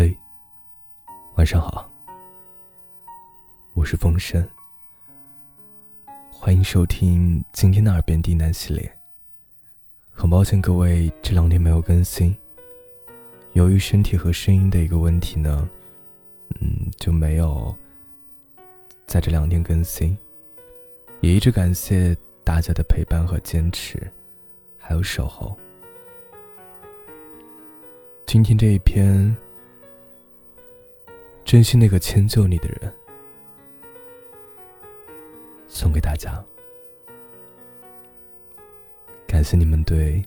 嘿，晚上好，我是风声，欢迎收听今天的耳边低喃系列。很抱歉各位这两天没有更新，由于身体和声音的一个问题呢，嗯，就没有在这两天更新，也一直感谢大家的陪伴和坚持，还有守候。今天这一篇。珍惜那个迁就你的人，送给大家。感谢你们对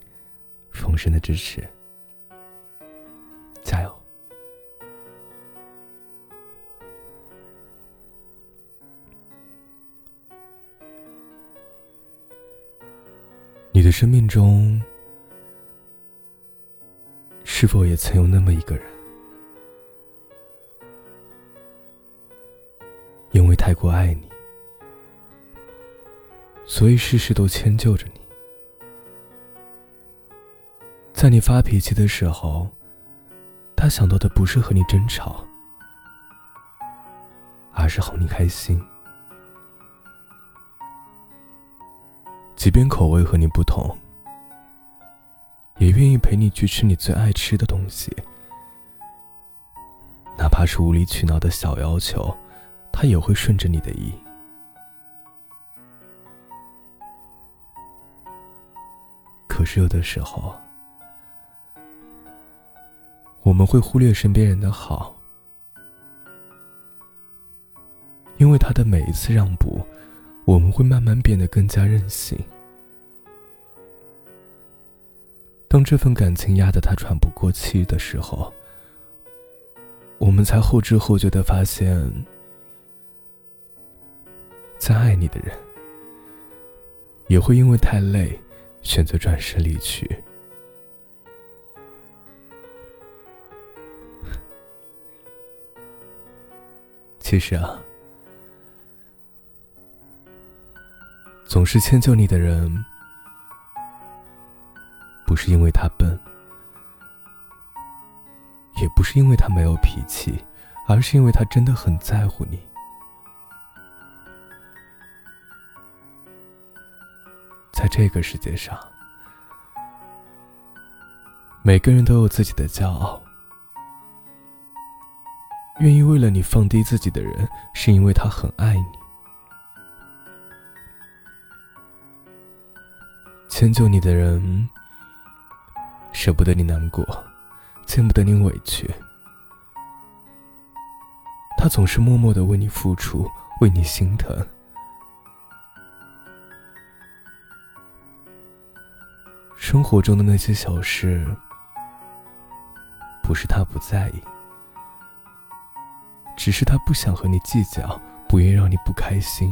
风声的支持，加油！你的生命中，是否也曾有那么一个人？过爱你，所以事事都迁就着你。在你发脾气的时候，他想到的不是和你争吵，而是哄你开心。即便口味和你不同，也愿意陪你去吃你最爱吃的东西，哪怕是无理取闹的小要求。他也会顺着你的意，可是有的时候，我们会忽略身边人的好，因为他的每一次让步，我们会慢慢变得更加任性。当这份感情压得他喘不过气的时候，我们才后知后觉的发现。爱你的人，也会因为太累，选择转身离去。其实啊，总是迁就你的人，不是因为他笨，也不是因为他没有脾气，而是因为他真的很在乎你。在这个世界上，每个人都有自己的骄傲。愿意为了你放低自己的人，是因为他很爱你。迁就你的人，舍不得你难过，见不得你委屈。他总是默默的为你付出，为你心疼。生活中的那些小事，不是他不在意，只是他不想和你计较，不愿让你不开心。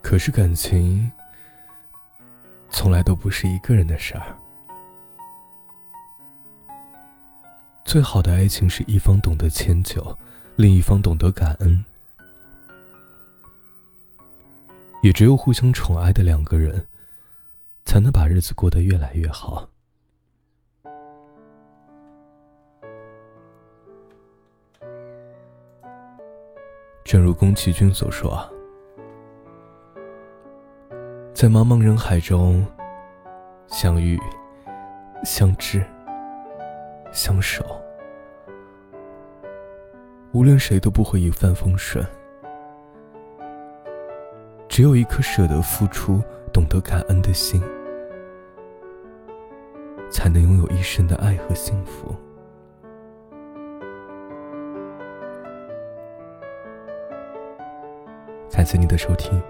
可是感情，从来都不是一个人的事儿。最好的爱情是一方懂得迁就，另一方懂得感恩。也只有互相宠爱的两个人，才能把日子过得越来越好。正如宫崎骏所说：“在茫茫人海中，相遇、相知、相守，无论谁都不会一帆风顺。”只有一颗舍得付出、懂得感恩的心，才能拥有一生的爱和幸福。感谢你的收听。